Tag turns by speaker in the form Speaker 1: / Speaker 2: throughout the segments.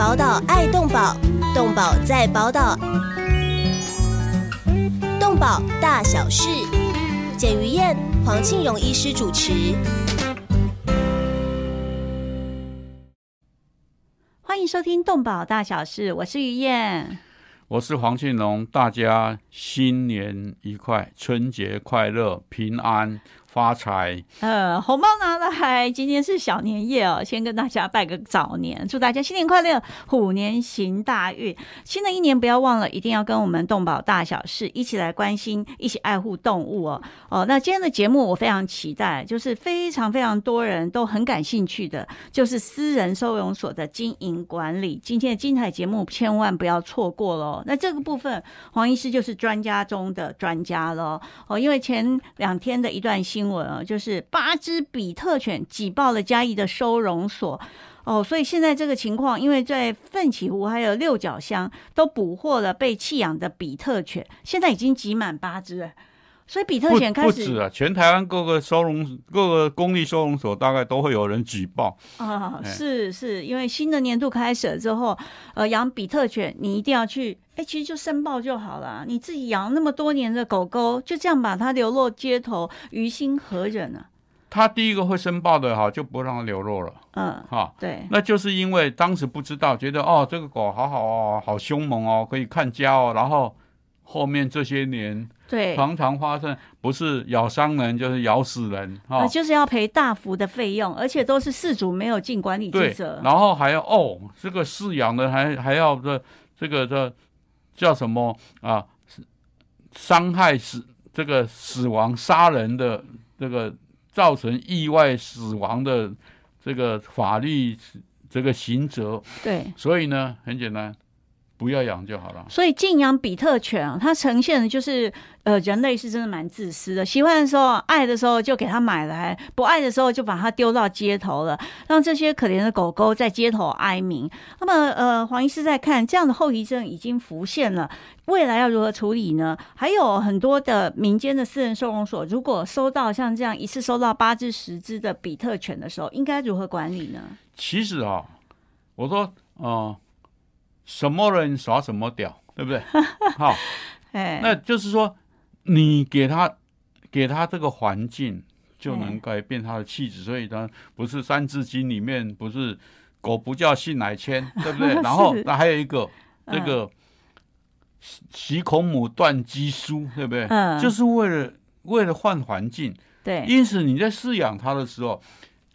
Speaker 1: 宝岛爱动宝，动宝在宝岛，动宝大小事，简于燕、黄庆荣医师主持。
Speaker 2: 欢迎收听《动保大小事》，我是于燕。
Speaker 3: 我是黄庆荣，大家新年愉快，春节快乐，平安发财。
Speaker 2: 呃，红包拿来，今天是小年夜哦，先跟大家拜个早年，祝大家新年快乐，虎年行大运。新的一年不要忘了，一定要跟我们动保大小事一起来关心，一起爱护动物哦。哦，那今天的节目我非常期待，就是非常非常多人都很感兴趣的，就是私人收容所的经营管理。今天的精彩节目千万不要错过喽。那这个部分，黄医师就是专家中的专家了哦。因为前两天的一段新闻啊，就是八只比特犬挤爆了嘉义的收容所哦，所以现在这个情况，因为在奋起湖还有六角乡都捕获了被弃养的比特犬，现在已经挤满八只了。所以比特犬开始
Speaker 3: 不止啊，全台湾各个收容各个公立收容所大概都会有人举报
Speaker 2: 啊，是是，因为新的年度开始了之后，呃，养比特犬你一定要去，哎，其实就申报就好了。你自己养那么多年的狗狗，就这样把它流落街头，于心何忍呢？
Speaker 3: 他第一个会申报的哈，就不让它流落了。
Speaker 2: 嗯，
Speaker 3: 哈，
Speaker 2: 对，
Speaker 3: 那就是因为当时不知道，觉得哦，这个狗好好哦，好凶猛哦，可以看家哦，然后后面这些年。
Speaker 2: 对，
Speaker 3: 常常发生不是咬伤人就是咬死人，
Speaker 2: 哈，就是要赔大幅的费用，而且都是事主没有尽管理职责，
Speaker 3: 然后还要哦，这个饲养的还还要这这个这叫什么啊？伤害死这个死亡杀人的这个造成意外死亡的这个法律这个刑责，
Speaker 2: 对，
Speaker 3: 所以呢，很简单。不要养就好了。
Speaker 2: 所以禁养比特犬啊，它呈现的就是，呃，人类是真的蛮自私的。喜欢的时候、爱的时候就给它买来，不爱的时候就把它丢到街头了，让这些可怜的狗狗在街头哀鸣。那么，呃，黄医师在看这样的后遗症已经浮现了，未来要如何处理呢？还有很多的民间的私人收容所，如果收到像这样一次收到八只、十只的比特犬的时候，应该如何管理呢？
Speaker 3: 其实啊，我说，哦。什么人耍什么屌，对不对？好，
Speaker 2: 哎，
Speaker 3: 那就是说，你给他给他这个环境，就能改变他的气质。所以他，不是《三字经》里面不是“狗不叫性乃迁”，对不对？然后那还有一个这个“习孔母，断机书”，对不对？
Speaker 2: 嗯，
Speaker 3: 就是为了为了换环境。
Speaker 2: 对，
Speaker 3: 因此你在饲养它的时候。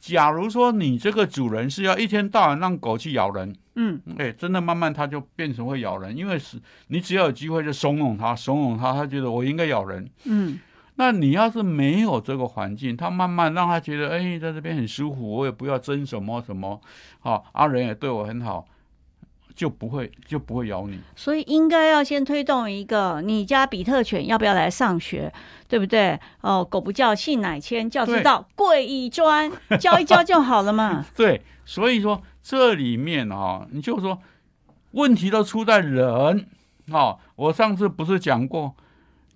Speaker 3: 假如说你这个主人是要一天到晚让狗去咬人，
Speaker 2: 嗯，
Speaker 3: 哎，真的慢慢它就变成会咬人，因为是你只要有机会就怂恿它，怂恿它，它觉得我应该咬人，
Speaker 2: 嗯，
Speaker 3: 那你要是没有这个环境，它慢慢让它觉得，哎，在这边很舒服，我也不要争什么什么，好，阿仁也对我很好。就不会就不会咬你，
Speaker 2: 所以应该要先推动一个，你家比特犬要不要来上学，对不对？哦，狗不叫性乃迁，教知道贵以专，教一教就好了嘛。
Speaker 3: 对，所以说这里面啊，你就说问题都出在人啊。我上次不是讲过，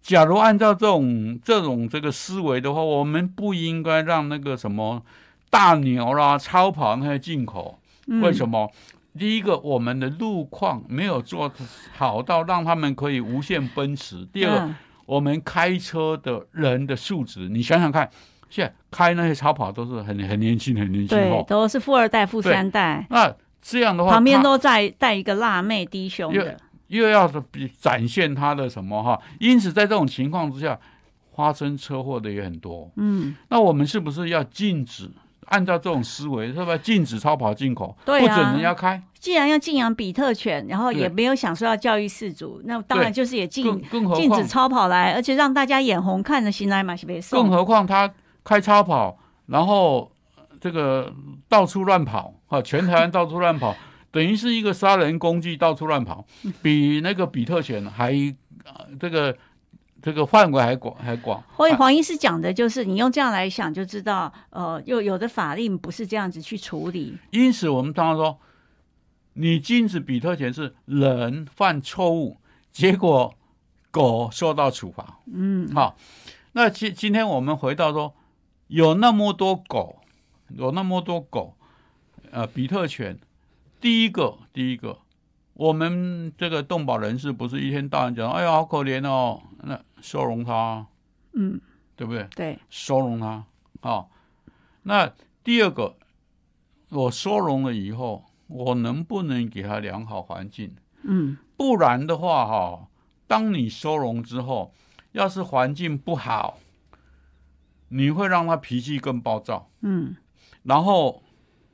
Speaker 3: 假如按照这种这种这个思维的话，我们不应该让那个什么大牛啦、超跑那些进口，为什么？第一个，我们的路况没有做好到让他们可以无限奔驰。第二个，我们开车的人的素质，你想想看，现在开那些超跑都是很很年轻、很年轻，
Speaker 2: 对，都是富二代、富三代。
Speaker 3: 那这样的话，
Speaker 2: 旁边都在带一个辣妹低胸
Speaker 3: 的，又要比展现他的什么哈？因此，在这种情况之下，发生车祸的也很多。
Speaker 2: 嗯，
Speaker 3: 那我们是不是要禁止？按照这种思维，是不是禁止超跑进口？
Speaker 2: 对
Speaker 3: 不准人家开。
Speaker 2: 既然要禁养比特犬，然后也没有想说要教育饲主，那当然就是也禁禁止超跑来，而且让大家眼红看着新来马西贝
Speaker 3: 更何况他开超跑，然后这个到处乱跑，啊，全台湾到处乱跑，等于是一个杀人工具，到处乱跑，比那个比特犬还这个。这个范围还广还广，
Speaker 2: 所以黄医师讲的就是，你用这样来想就知道，呃，又有的法令不是这样子去处理。
Speaker 3: 因此，我们常常说，你禁止比特犬是人犯错误，结果狗受到处罚。
Speaker 2: 嗯，
Speaker 3: 好，那今今天我们回到说，有那么多狗，有那么多狗，呃，比特犬第一个，第一个，我们这个动保人士不是一天到晚讲，哎呀，好可怜哦，那收容他，
Speaker 2: 嗯，
Speaker 3: 对不对？
Speaker 2: 对，
Speaker 3: 收容他，啊、那第二个，我收容了以后，我能不能给他良好环境？
Speaker 2: 嗯，
Speaker 3: 不然的话，哈，当你收容之后，要是环境不好，你会让他脾气更暴躁，
Speaker 2: 嗯，
Speaker 3: 然后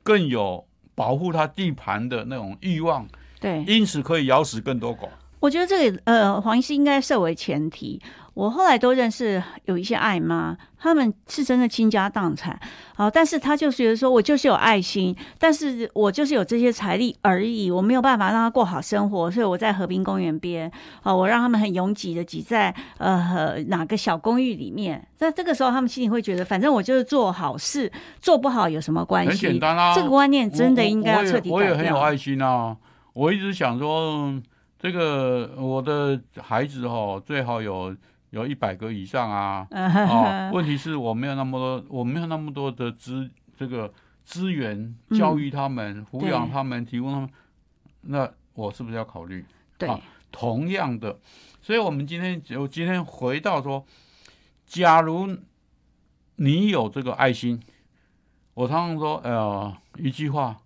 Speaker 3: 更有保护他地盘的那种欲望，
Speaker 2: 对，
Speaker 3: 因此可以咬死更多狗。
Speaker 2: 我觉得这个呃，黄医师应该设为前提。我后来都认识有一些爱妈，他们是真的倾家荡产，好，但是他就是觉得说我就是有爱心，但是我就是有这些财力而已，我没有办法让他过好生活，所以我在河滨公园边，啊，我让他们很拥挤的挤在呃哪个小公寓里面。那这个时候他们心里会觉得，反正我就是做好事，做不好有什么关系？
Speaker 3: 很简单啊，
Speaker 2: 这个观念真的
Speaker 3: 我
Speaker 2: 应该要彻底改
Speaker 3: 我也我也很有
Speaker 2: 掉。
Speaker 3: 爱心啊，我一直想说，这个我的孩子哈、最好有有一百个以上啊。哦，问题是我没有那么多，我没有那么多的资这个资源
Speaker 2: 嗯
Speaker 3: 教育他们、抚养他们、提供他们，那我是不是要考虑？
Speaker 2: 对，
Speaker 3: 好同样的，所以我们今天我今天回到说，假如你有这个爱心，我常常说，呃，一句话，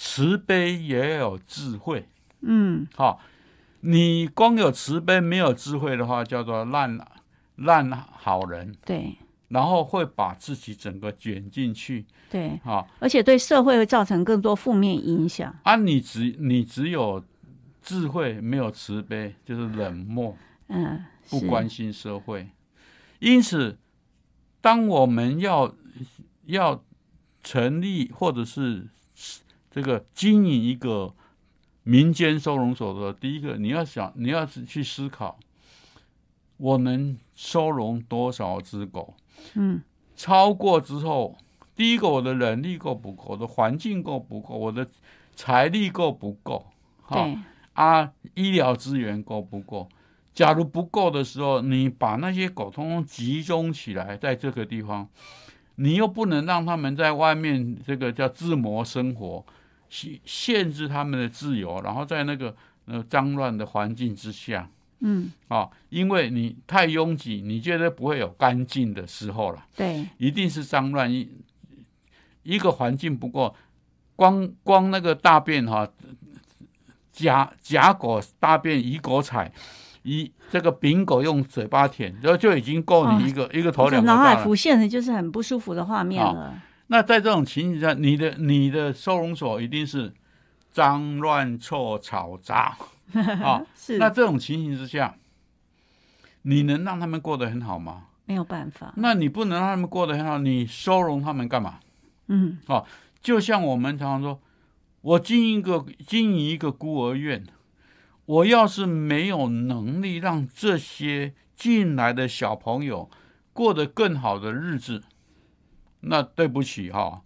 Speaker 3: 慈悲也有智慧。
Speaker 2: 嗯，
Speaker 3: 好，你光有慈悲没有智慧的话，叫做烂烂好人，
Speaker 2: 对
Speaker 3: 然后会把自己整个卷进去。
Speaker 2: 对，
Speaker 3: 啊
Speaker 2: 而且对社会会造成更多负面影响。
Speaker 3: 啊，你只你只有智慧没有慈悲，就是冷漠。
Speaker 2: 嗯，
Speaker 3: 不关心社会。因此，当我们要要成立或者是这个经营一个民间收容所的，第一个你要想，你要是去思考，我能收容多少只狗？
Speaker 2: 嗯，
Speaker 3: 超过之后，第一个我的人力够不够，我的环境够不够，我的财力够不够？哈，啊，医疗资源够不够？假如不够的时候，你把那些狗通通集中起来，在这个地方，你又不能让他们在外面这个叫自谋生活，限限制他们的自由，然后在那个呃脏乱的环境之下
Speaker 2: 嗯，
Speaker 3: 啊，因为你太拥挤，你觉得不会有干净的时候了。
Speaker 2: 对，
Speaker 3: 一定是脏乱一一个环境不过，光光那个大便哈、甲甲狗大便乙狗踩，乙这个丙狗用嘴巴舔，然后就已经够你一个、一个头
Speaker 2: 我
Speaker 3: 两个大了。
Speaker 2: 脑海浮现的就是很不舒服的画面
Speaker 3: 好
Speaker 2: 了。
Speaker 3: 那在这种情形下，你的你的收容所一定是脏乱臭吵杂 啊。
Speaker 2: 是，
Speaker 3: 那这种情形之下，你能让他们过得很好吗？
Speaker 2: 没有办法。
Speaker 3: 那你不能让他们过得很好，你收容他们干嘛？
Speaker 2: 嗯，
Speaker 3: 就像我们常常说，我经营一个经营一个孤儿院，我要是没有能力让这些进来的小朋友过得更好的日子，那对不起哈、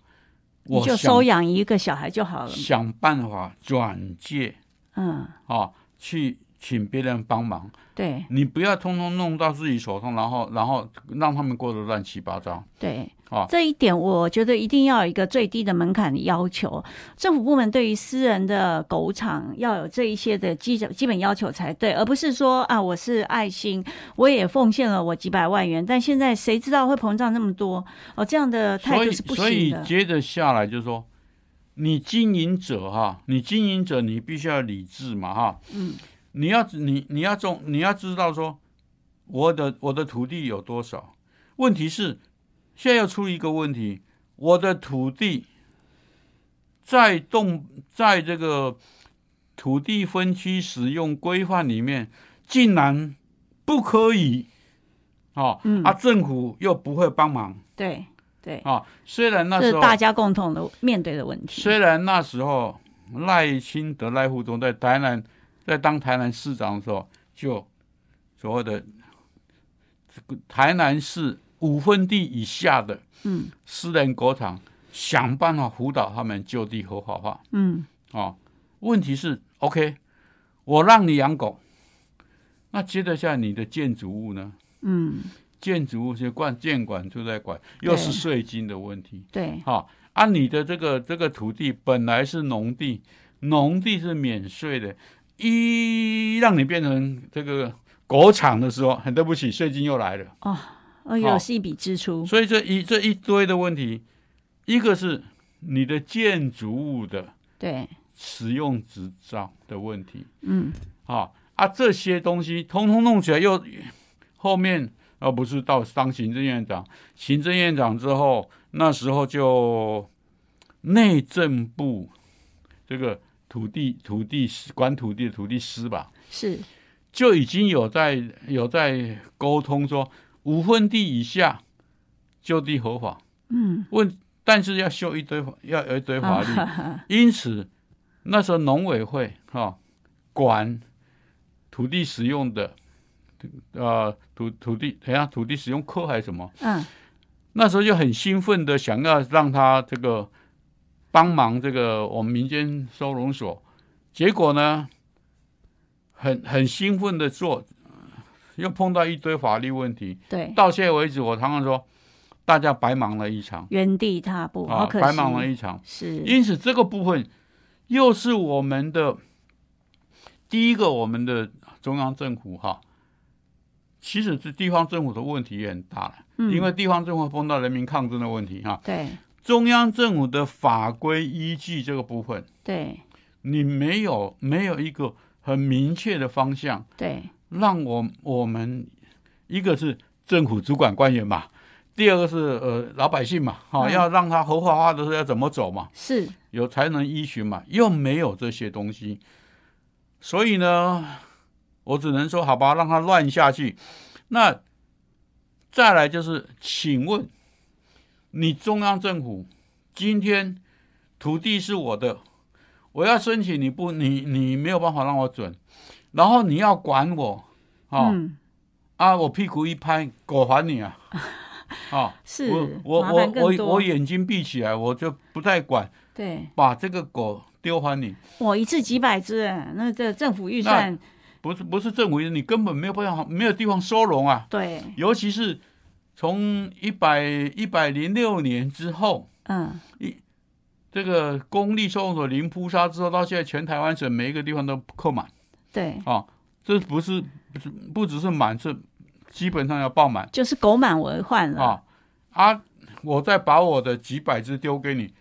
Speaker 2: 你
Speaker 3: 我
Speaker 2: 就收养一个小孩就好了。
Speaker 3: 想办法转介
Speaker 2: 嗯，
Speaker 3: 啊，去请别人帮忙，
Speaker 2: 对
Speaker 3: 你不要通通弄到自己手上，然后然后让他们过得乱七八糟。
Speaker 2: 对
Speaker 3: 啊，
Speaker 2: 这一点我觉得一定要有一个最低的门槛要求。政府部门对于私人的狗场要有这一些的基基本要求才对，而不是说啊，我是爱心，我也奉献了我几百万元，但现在谁知道会膨胀那么多？哦，这样的态度是不行的
Speaker 3: 所以
Speaker 2: 所以。
Speaker 3: 接着下来就是说，你经营者哈，你经营者你必须要理智嘛哈，
Speaker 2: 嗯，
Speaker 3: 你要你你要种你要知道说，我的我的土地有多少？问题是现在要出一个问题，我的土地在动在这个土地分区使用规范里面，竟然不可以。哦，
Speaker 2: 嗯
Speaker 3: 啊，政府又不会帮忙，
Speaker 2: 对对，
Speaker 3: 啊，虽然那
Speaker 2: 是
Speaker 3: 时候，
Speaker 2: 大家共同的面对的问题。
Speaker 3: 虽然那时候赖清德、赖副总在台南，在当台南市长的时候，就所谓的这个台南市五分地以下的
Speaker 2: 嗯
Speaker 3: 私人狗场，想办法辅导他们就地合法化
Speaker 2: 嗯，
Speaker 3: 哦。问题是，OK，我让你养狗，那接着下你的建筑物呢？
Speaker 2: 嗯，
Speaker 3: 建筑物是管建管就在管，又是税金的问题。
Speaker 2: 对，
Speaker 3: 好啊，你的这个这个土地本来是农地，农地是免税的，一让你变成这个国产的时候，很对不起，税金又来了。
Speaker 2: 哦，
Speaker 3: 好
Speaker 2: 又是一笔支出。
Speaker 3: 所以这一这一堆的问题，一个是你的建筑物的
Speaker 2: 对，
Speaker 3: 使用执照的问题，
Speaker 2: 嗯，
Speaker 3: 啊啊，这些东西通通弄起来又后面而不是到当行政院长，行政院长之后，那时候就内政部这个土地土地司管土地的土地师吧，
Speaker 2: 是，
Speaker 3: 就已经有在有在沟通说五分地以下就地合法，
Speaker 2: 嗯，
Speaker 3: 问但是要修一堆要有一堆法律，
Speaker 2: 啊
Speaker 3: 因此那时候农委会哈、管土地使用的呃土土地等一下土地使用科还是什么，
Speaker 2: 嗯，
Speaker 3: 那时候就很兴奋的想要让他这个帮忙这个我们民间收容所，结果呢，很很兴奋的做，又碰到一堆法律问题。
Speaker 2: 对，
Speaker 3: 到现在为止，我常常说，大家白忙了一场
Speaker 2: 原地踏步，好
Speaker 3: 啊。白忙了一场。
Speaker 2: 是，
Speaker 3: 因此，这个部分又是我们的第一个，我们的中央政府哈，其实是地方政府的问题也很大了，
Speaker 2: 嗯
Speaker 3: 因为地方政府碰到人民抗争的问题哈，
Speaker 2: 对
Speaker 3: 中央政府的法规依据这个部分，
Speaker 2: 对
Speaker 3: 你没有没有一个很明确的方向，
Speaker 2: 对，
Speaker 3: 让我我们一个是政府主管官员嘛。第二个是呃老百姓嘛，哈、
Speaker 2: 嗯
Speaker 3: 要让他合法化的时候要怎么走嘛，
Speaker 2: 是，
Speaker 3: 有才能依循嘛，又没有这些东西，所以呢，我只能说好吧，让他乱下去。那再来就是，请问你中央政府今天土地是我的，我要申请你不，你你没有办法让我准，然后你要管我，啊、
Speaker 2: 嗯，
Speaker 3: 啊，我屁股一拍，狗还你啊！啊，
Speaker 2: 是
Speaker 3: 我我我我我眼睛闭起来，我就不再管，
Speaker 2: 对，
Speaker 3: 把这个狗丢还你，
Speaker 2: 我一次几百只，哎那这政府预算，
Speaker 3: 不是不是政府，你根本没有办法，没有地方收容啊。
Speaker 2: 对，
Speaker 3: 尤其是从一百一百零六年之后，
Speaker 2: 嗯，一
Speaker 3: 这个公立收容所零扑杀之后，到现在全台湾省每一个地方都扣满。
Speaker 2: 对，
Speaker 3: 啊，这不是不是不只是满，是基本上要爆满。
Speaker 2: 就是狗满为患了，
Speaker 3: 啊啊！我再把我的几百只丢给你，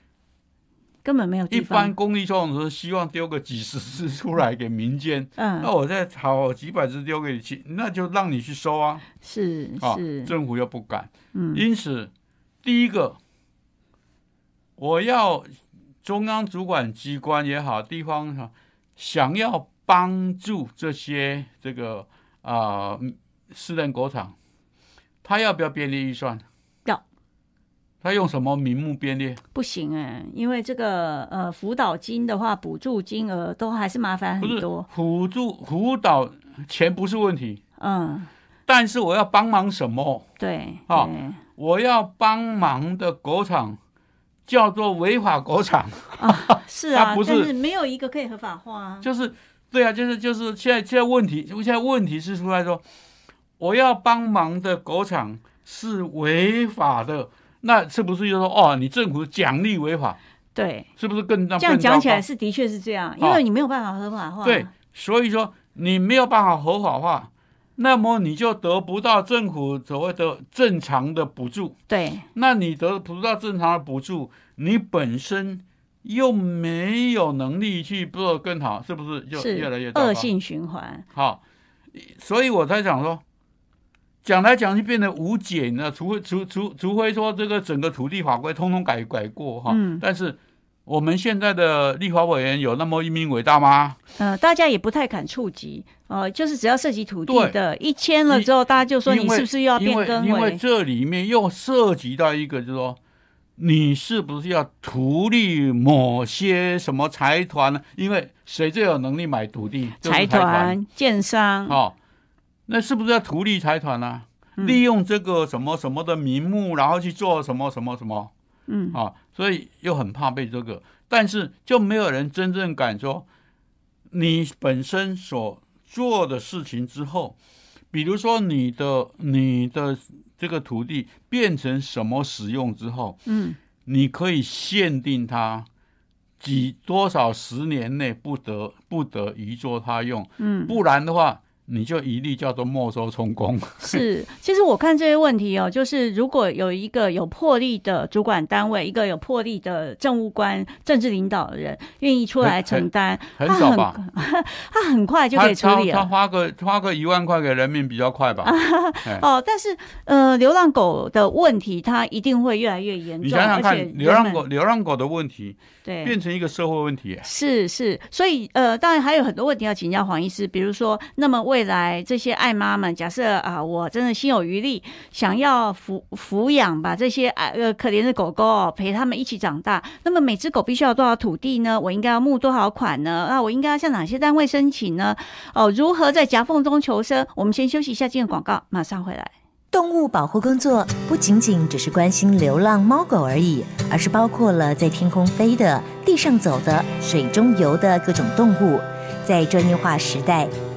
Speaker 2: 根本没有
Speaker 3: 一般公立收容所希望丢个几十只出来给民间，那
Speaker 2: 嗯，
Speaker 3: 我再好几百只丢给你去，那就让你去收啊。
Speaker 2: 是
Speaker 3: 啊
Speaker 2: 是，，
Speaker 3: 政府又不敢，
Speaker 2: 嗯，
Speaker 3: 因此第一个，我要中央主管机关也好，地方哈，想要帮助这些这个啊、嗯私人狗场，他要不要编列预算？
Speaker 2: 要。
Speaker 3: 他用什么名目编列？
Speaker 2: 不行哎，因为这个呃辅导金的话，补助金额都还是麻烦很多，
Speaker 3: 辅助辅导钱不是问题，
Speaker 2: 嗯，
Speaker 3: 但是我要帮忙什么？
Speaker 2: 对，
Speaker 3: 啊
Speaker 2: 对
Speaker 3: 我要帮忙的狗场叫做违法狗场啊。
Speaker 2: 是啊，
Speaker 3: 不是
Speaker 2: 但是没有一个可以合法化啊，
Speaker 3: 就是对啊，就是就是现在现在问题，现在问题是出来说，我要帮忙的狗场是违法的，那是不是就说哦，你政府奖励违法，
Speaker 2: 对，
Speaker 3: 是不是更更
Speaker 2: 这样讲起来是的确是这样，因
Speaker 3: 啊
Speaker 2: 为你没有办法合法化，
Speaker 3: 糕对，所以说你没有办法合法化，那么你就得不到政府所谓的正常的补助，
Speaker 2: 对。
Speaker 3: 那你得不到正常的补助，你本身又没有能力去做更好，是不是？就越来越
Speaker 2: 恶性循环，
Speaker 3: 好，所以我才想说，讲来讲去变得无解呢。除非除除除非说这个整个土地法规通通改改过哈，
Speaker 2: 嗯
Speaker 3: 但是我们现在的立法委员有那么一名伟大吗？
Speaker 2: 呃，大家也不太敢触及，呃，就是只要涉及土地的，一签了之后，大家就说你是不是又要变更
Speaker 3: 因为
Speaker 2: 为？
Speaker 3: 这里面又涉及到一个，就是说。你是不是要图利某些什么财团呢？因为谁最有能力买土地？就是
Speaker 2: 财
Speaker 3: 团、
Speaker 2: 建商，
Speaker 3: 哦，那是不是要图利财团呢、
Speaker 2: 嗯。
Speaker 3: 利用这个什么什么的名目，然后去做什么什么什么。
Speaker 2: 嗯，
Speaker 3: 啊？所以又很怕被这个，但是就没有人真正敢说你本身所做的事情之后，比如说你的你的这个土地变成什么使用之后，
Speaker 2: 嗯，
Speaker 3: 你可以限定它几多少十年内不得不得移作他用，
Speaker 2: 嗯，
Speaker 3: 不然的话。你就一律叫做没收充公。
Speaker 2: 是，其实我看这些问题哦，就是如果有一个有魄力的主管单位，一个有魄力的政务官、政治领导的人，愿意出来承担，
Speaker 3: 很少吧？
Speaker 2: 他很快就可以处理
Speaker 3: 了。他花个花个一万块给人民比较快吧？
Speaker 2: 哦，但是呃，流浪狗的问题，它一定会越来越严重。
Speaker 3: 你想想看，流浪狗流浪狗的问题。
Speaker 2: 对，
Speaker 3: 变成一个社会问题。
Speaker 2: 是是，所以呃，当然还有很多问题要请教黄医师，比如说，那么未来这些爱妈们，假设啊，我真的心有余力，想要抚抚养把这些爱呃可怜的狗狗，陪他们一起长大，那么每只狗必须要多少土地呢？我应该要募多少款呢？那我应该要向哪些单位申请呢？哦，如何在夹缝中求生？我们先休息一下，进入广告，马上回来。
Speaker 4: 动物保护工作不仅仅只是关心流浪猫狗而已，而是包括了在天空飞的、地上走的、水中游的各种动物。在专业化时代，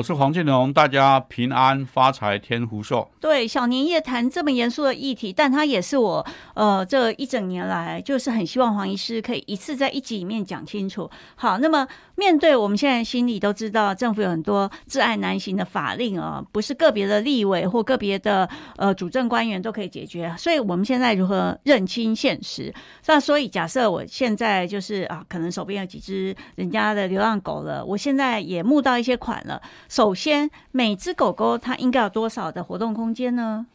Speaker 3: 我是黄建龙，大家平安发财，天福寿。
Speaker 2: 对，小年夜谈这么严肃的议题，但它也是我呃这一整年来就是很希望黄医师可以一次在一集里面讲清楚。好，那么面对我们现在心里都知道，政府有很多挚爱难行的法令啊，不是个别的立委或个别的呃主政官员都可以解决。所以我们现在如何认清现实？那所以假设我现在就是啊，可能手边有几只人家的流浪狗了，我现在也募到一些款了。首先，每只狗狗它应该有多少的活动空间呢？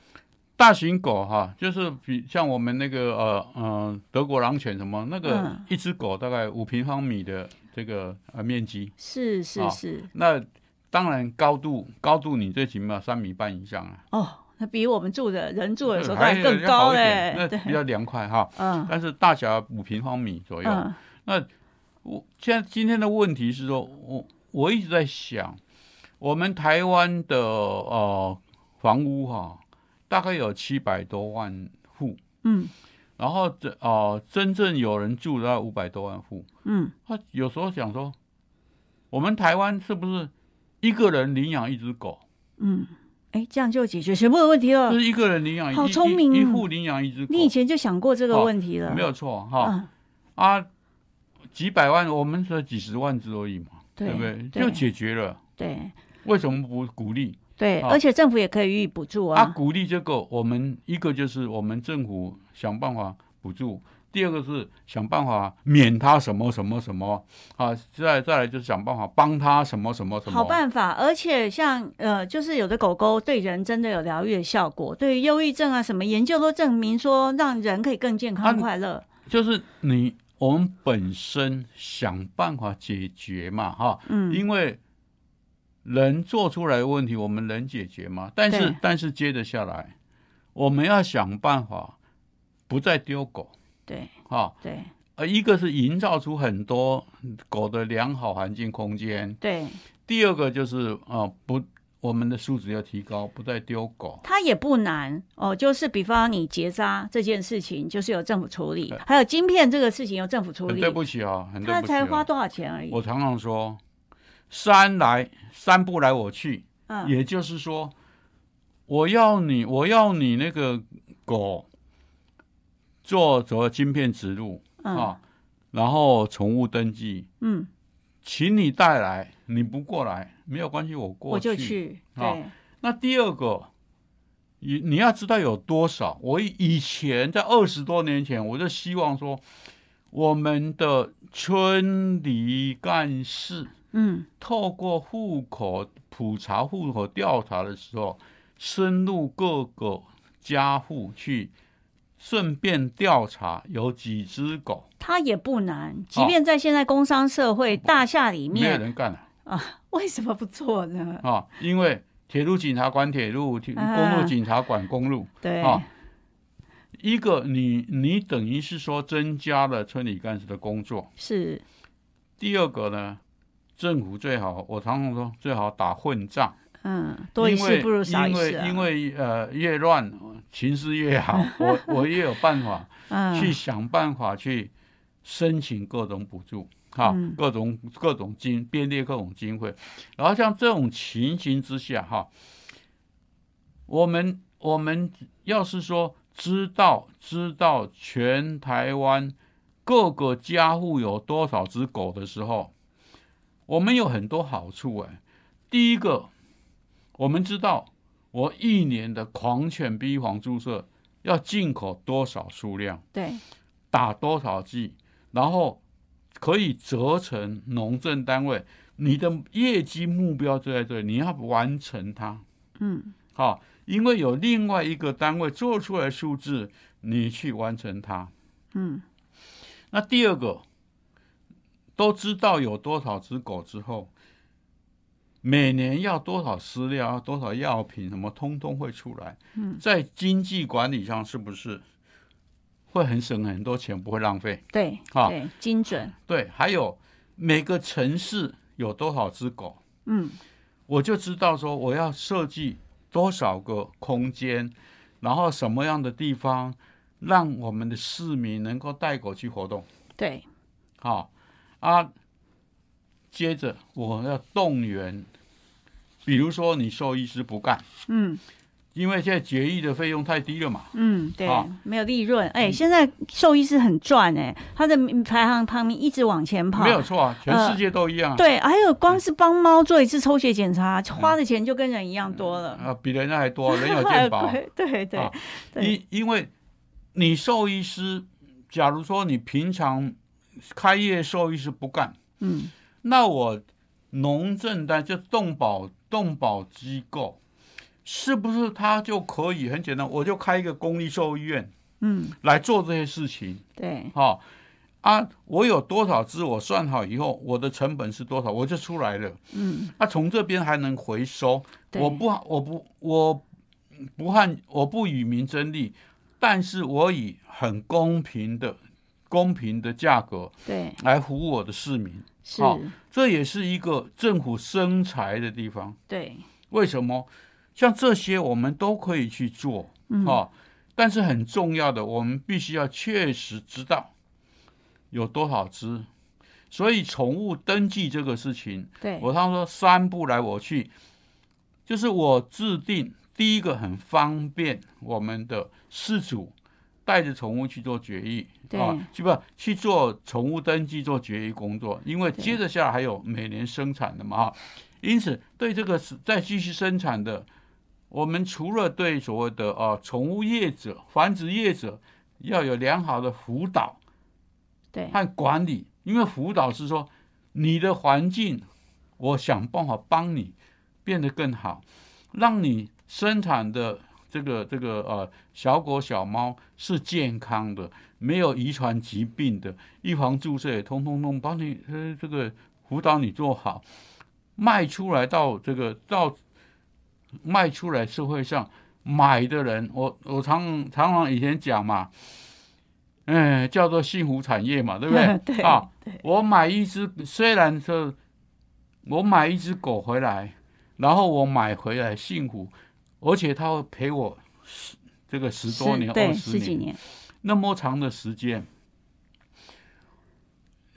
Speaker 3: 大型狗哈，就是比像我们那个呃呃德国狼犬什么那个，一只狗大概五平方米的这个呃面积。
Speaker 2: 是是是。
Speaker 3: 那当然高度高度你最起码三米半以上啊。
Speaker 2: 哦，那比我们住的人住的时候还更高嘞，
Speaker 3: 那比较凉快哈。嗯。但是大小五平方米左右。嗯。那我现在今天的问题是说，我我一直在想。我们台湾的呃房屋哈，大概有七百多万户，嗯，然后这哦真正有人住的五百多万户，嗯，他有时候想说，我们台湾是不是一个人领养一只狗？
Speaker 2: 嗯，哎，这样就解决全部的问题了。
Speaker 3: 就是一个人领养，
Speaker 2: 好聪明，
Speaker 3: 一户领养一只狗。
Speaker 2: 你以前就想过这个问题了？
Speaker 3: 没有错哈，啊，几百万，我们说几十万只而已嘛，对不对？就解决了。
Speaker 2: 对。
Speaker 3: 为什么不鼓励？
Speaker 2: 对，而且政府也可以予以补助啊。
Speaker 3: 啊，鼓励这个，我们一个就是我们政府想办法补助，第二个是想办法免他什么什么什么啊，再再来就是想办法帮他什么什么什么。
Speaker 2: 好办法，而且像呃，就是有的狗狗对人真的有疗愈的效果，对忧郁症啊什么研究都证明说让人可以更健康快乐。
Speaker 3: 就是你我们本身想办法解决嘛，哈，嗯，因为。人做出来的问题，我们能解决吗？但是，但是接着下来，我们要想办法不再丢狗。
Speaker 2: 对，
Speaker 3: 哈，
Speaker 2: 对。
Speaker 3: 呃，一个是营造出很多狗的良好环境空间。
Speaker 2: 对。
Speaker 3: 第二个就是啊，不，我们的素质要提高，不再丢狗。
Speaker 2: 它也不难哦，就是比方你结扎这件事情，就是由政府处理；还有晶片这个事情由政府处理。
Speaker 3: 对不起啊，很对不起。
Speaker 2: 它才花多少钱而已。
Speaker 3: 我常常说。三来三不来我去，嗯，也就是说，我要你，我要你那个狗做做晶片植入啊，然后宠物登记，嗯，请你带来，你不过来没有关系，我过
Speaker 2: 我就去。啊，
Speaker 3: 那第二个，你你要知道有多少？我以前在二十多年前，我就希望说，我们的村里干事。
Speaker 2: 嗯
Speaker 3: 透过户口普查、户口调查的时候，深入各个家户去，顺便调查有几只狗，
Speaker 2: 它也不难，即便在现在工商社会大厦里面
Speaker 3: 没有
Speaker 2: 面，
Speaker 3: 人干了
Speaker 2: 为什么不做呢？
Speaker 3: 啊，因为铁路警察管铁路，公路警察管公路。
Speaker 2: 对，
Speaker 3: 啊一个你你等于是说增加了村里干事的工作。
Speaker 2: 是，
Speaker 3: 第二个呢，政府最好，我常常说最好打混战，
Speaker 2: 嗯，多一事不如少一
Speaker 3: 因为
Speaker 2: 事啊，
Speaker 3: 因为呃越乱情势越好，我我也有办法
Speaker 2: 嗯。
Speaker 3: 去想办法去申请各种补助。哈
Speaker 2: 嗯，
Speaker 3: 各种各种经编列各种经费，然后像这种情形之下，哈，我们我们要是说知道知道全台湾各个家户有多少只狗的时候，我们有很多好处哎。第一个，我们知道我一年的狂犬病防注射要进口多少数量，
Speaker 2: 对，
Speaker 3: 打多少剂，然后可以折成农政单位，你的业绩目标就在这里，你要完成它。
Speaker 2: 嗯
Speaker 3: 好，因为有另外一个单位做出来数字，你去完成它。
Speaker 2: 嗯
Speaker 3: 那第二个，都知道有多少只狗之后，每年要多少饲料、多少药品，什么通通会出来。
Speaker 2: 嗯，
Speaker 3: 在经济管理上是不是会很省很多钱，不会浪费？
Speaker 2: 对，
Speaker 3: 啊
Speaker 2: 对，精准，
Speaker 3: 对，还有每个城市有多少只狗，
Speaker 2: 嗯。
Speaker 3: 我就知道说我要设计多少个空间，然后什么样的地方让我们的市民能够带狗去活动。
Speaker 2: 对，
Speaker 3: 好啊，接着我要动员，比如说你兽医师不干，
Speaker 2: 嗯
Speaker 3: 因为现在决议的费用太低了嘛。
Speaker 2: 嗯，对
Speaker 3: 好，
Speaker 2: 没有利润，哎，现在兽医师很赚哎，他的排行排名一直往前跑，
Speaker 3: 没有错啊，全世界都一样啊。
Speaker 2: 对，还有光是帮猫做一次抽血检查，花的钱就跟人一样多了。
Speaker 3: 啊，比人家还多，人有 健保。
Speaker 2: 对对对
Speaker 3: 啊
Speaker 2: 对
Speaker 3: 因因为你兽医师，假如说你平常开业兽医是不干，
Speaker 2: 嗯。
Speaker 3: 那我农政单就动保动保机构，是不是他就可以很简单，我就开一个公立兽医院
Speaker 2: 嗯，
Speaker 3: 来做这些事情？
Speaker 2: 对，
Speaker 3: 哈、啊，我有多少只，我算好以后，我的成本是多少，我就出来了。
Speaker 2: 嗯。
Speaker 3: 啊，从这边还能回收，我不我不我不和我不与民争利，但是我以很公平的公平的价格
Speaker 2: 对。
Speaker 3: 来服务我的市民，
Speaker 2: 是，
Speaker 3: 好这也是一个政府生财的地方。
Speaker 2: 对，
Speaker 3: 为什么？像这些我们都可以去做，
Speaker 2: 嗯。
Speaker 3: 哦，但是很重要的，我们必须要确实知道有多少只。所以宠物登记这个事情，
Speaker 2: 对，
Speaker 3: 我常说三步来我去，就是我制定第一个很方便我们的事主带着宠物去做绝育
Speaker 2: 对。
Speaker 3: 啊，去不去做宠物登记做绝育工作，因为接着下来还有每年生产的嘛哈，因此对这个是再继续生产的，我们除了对所谓的啊宠物业者、繁殖业者要有良好的辅导，
Speaker 2: 对，
Speaker 3: 和管理，因为辅导是说你的环境，我想办法帮你变得更好，让你生产的这个这个呃小狗小猫是健康的，没有遗传疾病的，预防注射也通通通帮你呃这个辅导你做好，卖出来到这个到卖出来社会上买的人，我我常常常以前讲嘛。嗯，叫做幸福产业嘛，对不对？
Speaker 2: 对
Speaker 3: 啊
Speaker 2: 对，
Speaker 3: 我买一只，虽然说我买一只狗回来，然后我买回来幸福，而且他会陪我十这个十多年、二十
Speaker 2: 几年，
Speaker 3: 那么长的时间。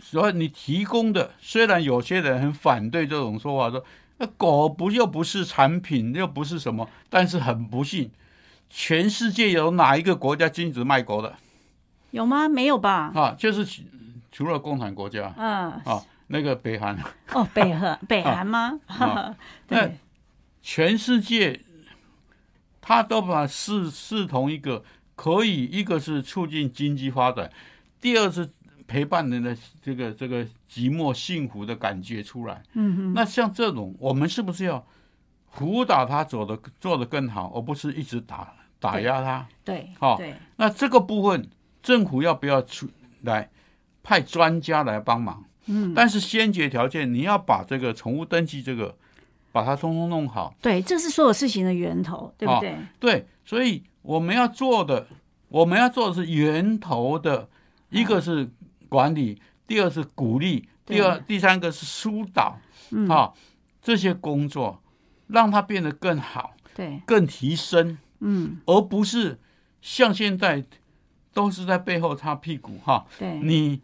Speaker 3: 所以你提供的，虽然有些人很反对这种说法，说那狗不又不是产品，又不是什么，但是很不幸，全世界有哪一个国家禁止卖狗的
Speaker 2: 有吗？没有吧？
Speaker 3: 啊？就是除除了共产国家
Speaker 2: 嗯，
Speaker 3: 啊，那个北韩，
Speaker 2: 哦，北韩，北韩吗？
Speaker 3: 啊那
Speaker 2: 对，
Speaker 3: 全世界他都把视视同一个可以，一个是促进经济发展，第二是陪伴人的这个这个寂寞幸福的感觉出来。
Speaker 2: 嗯哼，
Speaker 3: 那像这种，我们是不是要辅导他走的做的更好，而不是一直打打压他？
Speaker 2: 对，
Speaker 3: 好
Speaker 2: 对，
Speaker 3: 那这个部分，政府要不要出来派专家来帮忙？
Speaker 2: 嗯，
Speaker 3: 但是先决条件，你要把这个宠物登记这个，把它通通弄好。
Speaker 2: 对，这是所有事情的源头，对不对？
Speaker 3: 对，所以我们要做的，我们要做的是源头的，一个是管理，第二是鼓励，第二、第三个是疏导，
Speaker 2: 嗯，
Speaker 3: 啊，这些工作让它变得更好、
Speaker 2: 对，
Speaker 3: 更提升，
Speaker 2: 嗯，
Speaker 3: 而不是像现在都是在背后擦屁股哈。
Speaker 2: 对，
Speaker 3: 你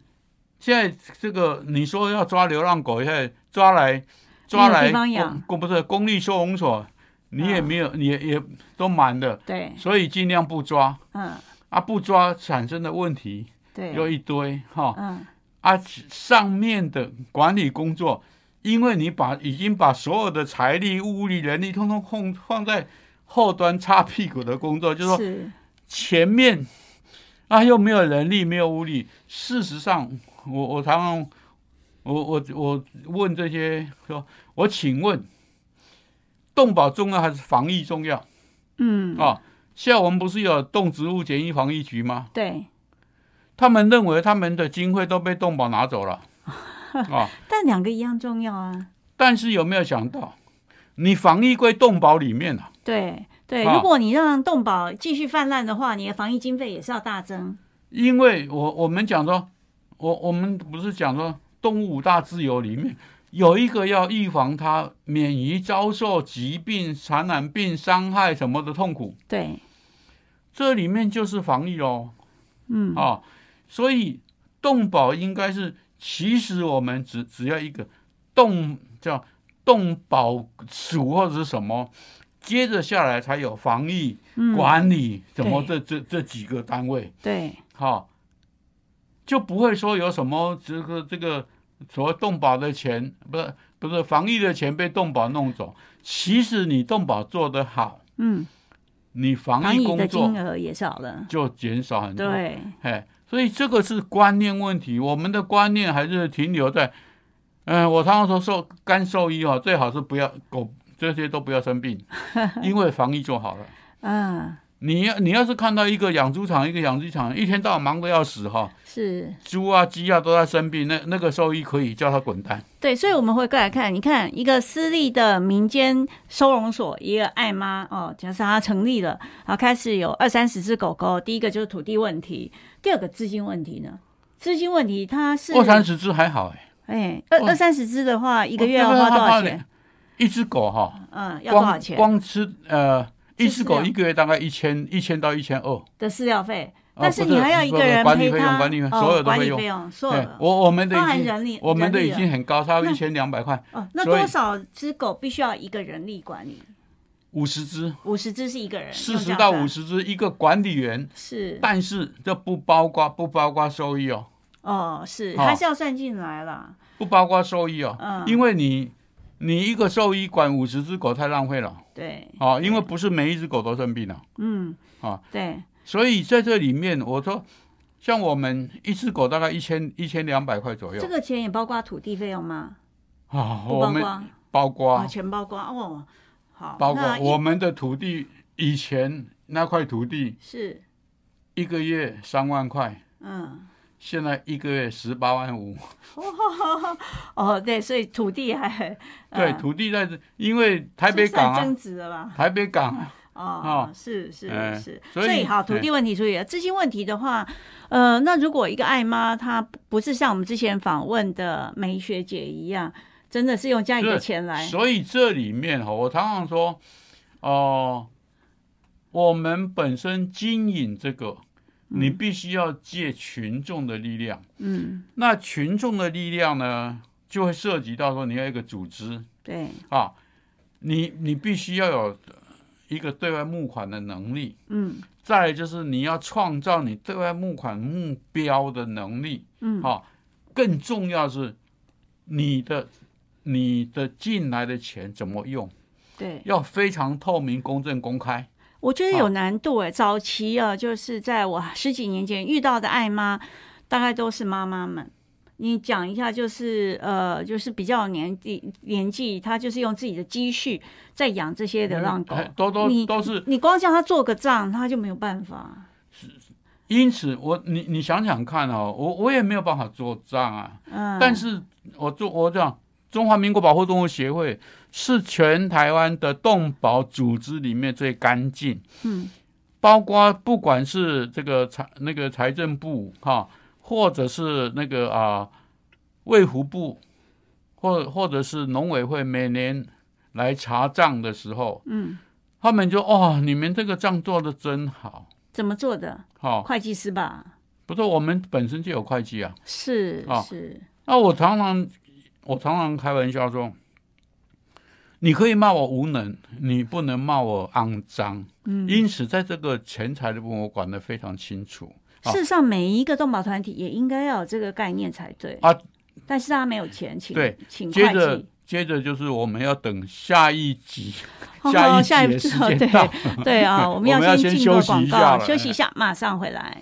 Speaker 3: 现在这个你说要抓流浪狗，现在抓来抓来
Speaker 2: 养
Speaker 3: 公不是公立收容所，你也
Speaker 2: 啊
Speaker 3: 没有，你也也都满的，
Speaker 2: 对，
Speaker 3: 所以尽量不抓
Speaker 2: 嗯，
Speaker 3: 啊，不抓产生的问题
Speaker 2: 对，
Speaker 3: 又一堆哈
Speaker 2: 嗯，
Speaker 3: 啊，上面的管理工作，因为你把已经把所有的财力、物力、人力通通放放在后端擦屁股的工作，就是说，前面啊又没有人力，没有物力。事实上，我我常常我我我问这些说，我请问，动保重要还是防疫重要
Speaker 2: 嗯，
Speaker 3: 啊？现在我们不是有动植物检疫防疫局吗？
Speaker 2: 对，
Speaker 3: 他们认为他们的经费都被动保拿走了 啊，
Speaker 2: 但两个一样重要啊。
Speaker 3: 但是有没有想到，你防疫归动保里面了、
Speaker 2: 对对，
Speaker 3: 啊
Speaker 2: 如果你让动保继续泛滥的话，你的防疫经费也是要大增。
Speaker 3: 因为我我们讲说，我我们不是讲说动物五大自由里面有一个要预防它免于遭受疾病、传染病伤害什么的痛苦，
Speaker 2: 对，
Speaker 3: 这里面就是防疫喽
Speaker 2: 嗯，
Speaker 3: 啊，所以动保应该是，其实我们只只要一个动叫动保署或者是什么。接着下来才有防疫、
Speaker 2: 嗯。
Speaker 3: 管理，什么这这这几个单位，
Speaker 2: 对，
Speaker 3: 好，就不会说有什么这个这个所谓动保的钱，不是不是防疫的钱被动保弄走。其实你动保做得好，
Speaker 2: 嗯，
Speaker 3: 你防
Speaker 2: 防疫的
Speaker 3: 疫工作
Speaker 2: 金额也少了。
Speaker 3: 就减少很多。，
Speaker 2: 对，
Speaker 3: 哎，所以这个是观念问题，我们的观念还是停留在，嗯、我常常说兽干兽医哦，最好是不要狗这些都不要生病，因为防疫做好了。
Speaker 2: 嗯，
Speaker 3: 你要你要是看到一个养猪场，一个养鸡场，一天到晚忙得要死哈，
Speaker 2: 是
Speaker 3: 猪啊、鸡啊都在生病，那那个兽医可以叫他滚蛋。
Speaker 2: 对，所以我们会过来看，你看一个私立的民间收容所，一个爱妈哦，假设它成立了，然后开始有二三十只狗狗，第一个就是土地问题，第二个资金问题呢？资金问题，它是
Speaker 3: 二三十只还好哎、
Speaker 2: 哎，二
Speaker 3: 哦
Speaker 2: 二三十只的话，一个月要花多少钱？
Speaker 3: 一只狗哈，
Speaker 2: 嗯，要多少
Speaker 3: 光
Speaker 2: 钱
Speaker 3: 光吃呃一只狗一个月大概一千一千到一千二。
Speaker 2: 的饲料费？
Speaker 3: 啊
Speaker 2: 但是你还要一个人
Speaker 3: 管理费用，管理费
Speaker 2: 用
Speaker 3: 所有的费用
Speaker 2: 所有
Speaker 3: 我我们的
Speaker 2: 包
Speaker 3: 已经
Speaker 2: 含人力，
Speaker 3: 我们的已经很高，差不多一千两百块，
Speaker 2: 哦，那多少只狗必须要一个人力管理？
Speaker 3: 五十只，
Speaker 2: 五十只是一个人，
Speaker 3: 四十到五十只一个管理员，
Speaker 2: 是。
Speaker 3: 但是这不包括不包括收益哦，
Speaker 2: 哦，是
Speaker 3: 哦。
Speaker 2: 还是要算进来了。
Speaker 3: 不包括收益哦，
Speaker 2: 嗯。
Speaker 3: 因为你你一个兽医管五十只狗太浪费了
Speaker 2: 对，
Speaker 3: 哦，因为不是每一只狗都生病了。
Speaker 2: 嗯，
Speaker 3: 啊，
Speaker 2: 对，
Speaker 3: 所以在这里面，我说，像我们一只狗大概一千一千两百块左右
Speaker 2: 这个钱也包括土地费用吗？
Speaker 3: 啊，我们
Speaker 2: 包括，
Speaker 3: 包括
Speaker 2: 啊，全包括哦。好，
Speaker 3: 包括我们的土地，以前那块土地
Speaker 2: 是
Speaker 3: 一个月三万块，
Speaker 2: 嗯。
Speaker 3: 现在一个月十八万五。
Speaker 2: 哦，对，所以土地还
Speaker 3: 对，
Speaker 2: 呃
Speaker 3: 土地在这，因为台北港啊
Speaker 2: 增，值了吧？
Speaker 3: 台北港啊，
Speaker 2: 哦
Speaker 3: 哦，
Speaker 2: 是是
Speaker 3: 哎
Speaker 2: 是，
Speaker 3: 所以
Speaker 2: 所以好，土地问题处理了。资金问题的话，呃，那如果一个爱妈她不是像我们之前访问的梅学姐一样，真的是用家里的钱来，
Speaker 3: 所以这里面哈，我常常说，哦、我们本身经营这个，你必须要借群众的力量。
Speaker 2: 嗯，
Speaker 3: 那群众的力量呢，就会涉及到说你要一个组织。
Speaker 2: 对，
Speaker 3: 啊，你你必须要有一个对外募款的能力，
Speaker 2: 嗯。
Speaker 3: 再来就是你要创造你对外募款目标的能力，
Speaker 2: 嗯，
Speaker 3: 啊，更重要是你的你的进来的钱怎么用，
Speaker 2: 对，
Speaker 3: 要非常透明、公正、公开。
Speaker 2: 我觉得有难度诶。早期啊，就是在我十几年前遇到的爱妈，大概都是妈妈们。你讲一下，就是呃，就是比较年纪年纪，他就是用自己的积蓄在养这些流浪狗，
Speaker 3: 哎都都都是。
Speaker 2: 你光叫他做个账，他就没有办法。
Speaker 3: 因此，我你你想想看哦，我我也没有办法做账啊。
Speaker 2: 嗯，
Speaker 3: 但是我做我讲，中华民国保护动物协会是全台湾的动保组织里面最干净，
Speaker 2: 嗯，
Speaker 3: 包括不管是这个财那个财政部哈，或者是那个啊卫福部，或或者是农委会每年来查账的时候，
Speaker 2: 嗯，
Speaker 3: 他们就哦，你们这个账做的真好，
Speaker 2: 怎么做的？
Speaker 3: 好、
Speaker 2: 会计师吧？
Speaker 3: 不是我们本身就有会计啊。
Speaker 2: 是
Speaker 3: 啊
Speaker 2: 是，
Speaker 3: 那我常常我常常开玩笑说，你可以骂我无能，你不能骂我肮脏。
Speaker 2: 嗯，
Speaker 3: 因此，在这个钱财的部分，我管得非常清楚。啊
Speaker 2: 事实上，每一个动保团体也应该要有这个概念才对
Speaker 3: 啊。
Speaker 2: 但是他没有钱，请
Speaker 3: 对
Speaker 2: 请会
Speaker 3: 接着。接着就是我们要等下一集，
Speaker 2: 哦
Speaker 3: 下一
Speaker 2: 下一
Speaker 3: 节时
Speaker 2: 对
Speaker 3: 间到。
Speaker 2: 对啊，我们
Speaker 3: 要
Speaker 2: 先
Speaker 3: 先
Speaker 2: 进个广
Speaker 3: 休息一下
Speaker 2: 告，休息一下，马上回来。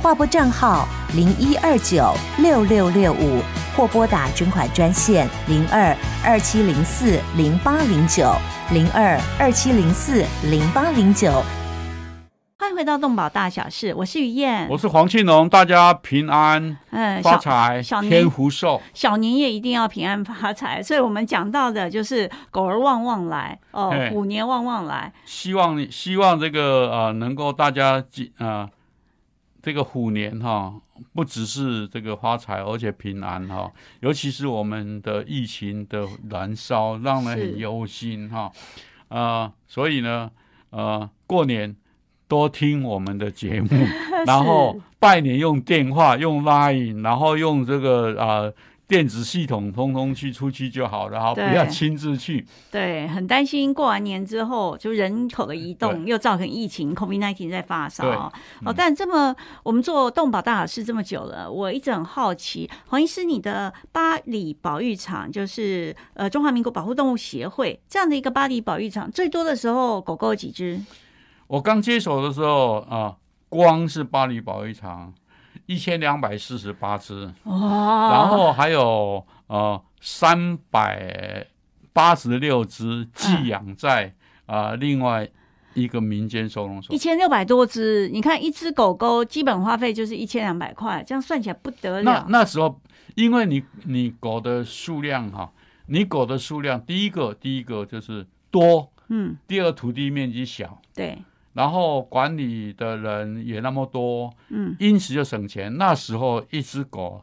Speaker 4: 划拨账号零一二九六六六五，或拨打捐款专线零二二七零四零八零九零二二七零四零八零九。
Speaker 2: 欢迎回到动保大小事，我是于燕
Speaker 3: 我。是黄庆龙，大家平安
Speaker 2: 嗯，
Speaker 3: 发
Speaker 2: 小
Speaker 3: 财，
Speaker 2: 小年
Speaker 3: 天福寿。
Speaker 2: 小年夜一定要平安发财，所以我们讲到的就是狗儿旺旺来哦
Speaker 3: 嘿，
Speaker 2: 虎年旺旺来。
Speaker 3: 希望希望这个呃能够大家呃这个虎年哈，不只是这个发财，而且平安哈。尤其是我们的疫情的燃烧，让人很忧心哈。呃，所以呢，呃，过年多听我们的节目，然后拜年用电话、用 Line，然后用这个啊、呃电子系统，通通去出去就好了哈，不要亲自去。
Speaker 2: 对，很担心过完年之后，就人口的移动又造成疫情，COVID-19 在发烧。
Speaker 3: 对
Speaker 2: 哦，
Speaker 3: 嗯
Speaker 2: 但这么我们做动保大小事这么久了，我一直很好奇，黄医师，你的巴黎保育场就是呃中华民国保护动物协会这样的一个巴黎保育场，最多的时候狗狗有几只？
Speaker 3: 我刚接手的时候啊，光是巴黎保育场一千两百四十八只，
Speaker 2: 哦
Speaker 3: 然后还有呃三百八十六只寄养在啊、另外一个民间收容所。
Speaker 2: 一。千六百多只，你看一只狗狗基本花费就是一千两百块，这样算起来不得
Speaker 3: 那
Speaker 2: 了。
Speaker 3: 那时候，因为你你狗的数量哈、你狗的数量，第一个第一个就是多，
Speaker 2: 嗯，
Speaker 3: 第二土地面积小，
Speaker 2: 对，
Speaker 3: 然后管理的人也那么多，
Speaker 2: 嗯，
Speaker 3: 因此就省钱。那时候一只狗，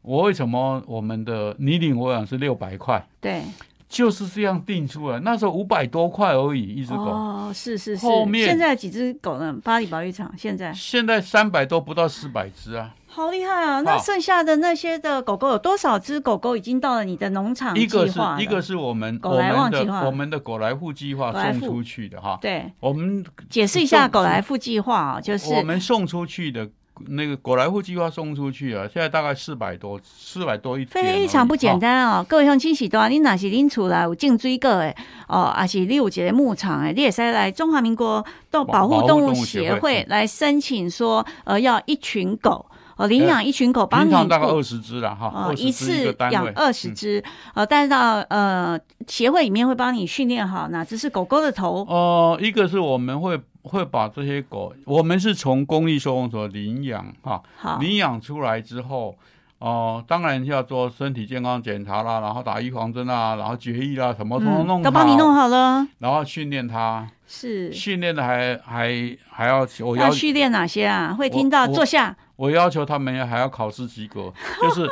Speaker 3: 我为什么我们的你领我养是六百块，
Speaker 2: 对，
Speaker 3: 就是这样定出来。那时候五百多块而已一只狗，
Speaker 2: 哦，是是是。
Speaker 3: 后面
Speaker 2: 现在有几只狗呢？巴黎保育场现在
Speaker 3: 现在三百多不到四百只啊。
Speaker 2: 好厉害啊！那剩下的那些的狗狗有多少只狗狗已经到了你的农场
Speaker 3: 一个是一个是我们
Speaker 2: 狗来旺
Speaker 3: 我们
Speaker 2: 计划
Speaker 3: 的我们的狗来户计划送出去的哈。
Speaker 2: 对，
Speaker 3: 我们
Speaker 2: 解释一下狗来富计划啊，就是
Speaker 3: 我们送出去的那个果来户计划送出去啊，现在大概四百多，四百多一点，
Speaker 2: 非常不简。单哦。各位乡亲是多，你若是恁厝内有种水果诶哦，还是你有一个牧场诶，你也是来中华民国动保护动物协会来申请说，呃，要一群狗。哦，领养一群狗，帮你
Speaker 3: 大概二十只了哈，哦，
Speaker 2: 一次养二十只，呃，但是到呃协会里面会帮你训练好哪只是狗狗的头，
Speaker 3: 哦、一个是我们会会把这些狗，我们是从公立收容所领养哈，
Speaker 2: 好，
Speaker 3: 领养出来之后，哦、当然要做身体健康检查啦，然后打预防针啊，然后绝育啦，什么通通弄、
Speaker 2: 嗯都帮你弄，好了，
Speaker 3: 然后训练它，
Speaker 2: 是。
Speaker 3: 训练的还还还要我要
Speaker 2: 要训练哪些啊？会听到坐下，
Speaker 3: 我要求他们还要考试及格，就是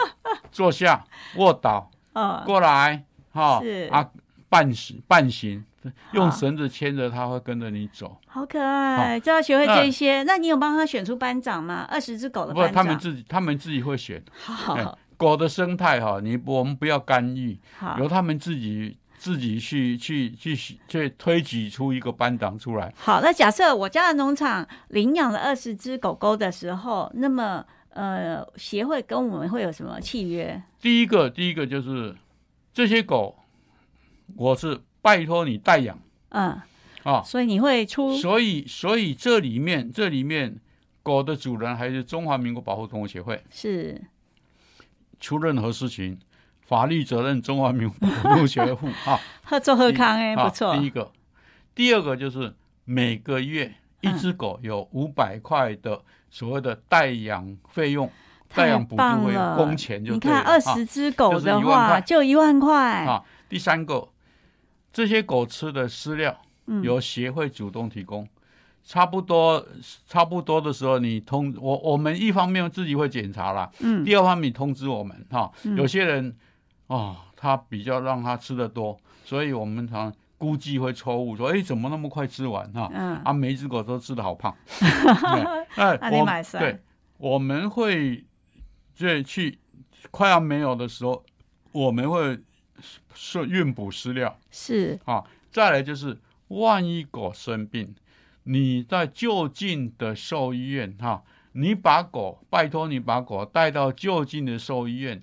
Speaker 3: 坐下、卧倒、
Speaker 2: 嗯，
Speaker 3: 过来，哈、
Speaker 2: 是
Speaker 3: 啊，半行半行，用绳子牵着，他会跟着你走。
Speaker 2: 好可爱，就要学会这些。那你有帮他选出班长吗？二十只狗的
Speaker 3: 不，
Speaker 2: 班长，
Speaker 3: 他们自己他们自己会选。
Speaker 2: 好
Speaker 3: 哎狗的生态哈，你我们不要干预，
Speaker 2: 好
Speaker 3: 由他们自己自己去去去去推举出一个班长出来。
Speaker 2: 好。那假设我家的农场领养了二十只狗狗的时候，那么呃，协会跟我们会有什么契约？
Speaker 3: 第一个，第一个就是这些狗，我是拜托你代养
Speaker 2: 嗯，
Speaker 3: 啊，
Speaker 2: 所以你会出
Speaker 3: 所以所以这里面这里面狗的主人还是中华民国保护动物协会，
Speaker 2: 是
Speaker 3: 出任何事情，法律责任中华民国协会负啊。
Speaker 2: 喝 做喝康哎，
Speaker 3: 啊
Speaker 2: 不错
Speaker 3: 第。一个，第二个就是每个月一
Speaker 2: 嗯
Speaker 3: 只狗有五百块的所谓的代养费用，代
Speaker 2: 太
Speaker 3: 养补助费用，工钱就
Speaker 2: 你看，二
Speaker 3: 啊
Speaker 2: 十只狗的话就一万块，
Speaker 3: 啊。第三个，这些狗吃的饲料
Speaker 2: 嗯
Speaker 3: 由协会主动提供。差不多，差不多的时候，你通我我们一方面自己会检查啦，
Speaker 2: 嗯
Speaker 3: 第二方面通知我们哈。
Speaker 2: 嗯
Speaker 3: 有些人哦，它比较让它吃的多，所以我们常估计会错误说，哎，怎么那么快吃完哈？
Speaker 2: 嗯，
Speaker 3: 啊，每一只狗都吃的好胖。对
Speaker 2: 那
Speaker 3: 那我
Speaker 2: 你买谁
Speaker 3: 对，我们会这去快要没有的时候，我们会是运补饲料
Speaker 2: 是
Speaker 3: 啊。再来就是，万一狗生病，你在就近的兽医院哈、你把狗拜托你把狗带到就近的兽医院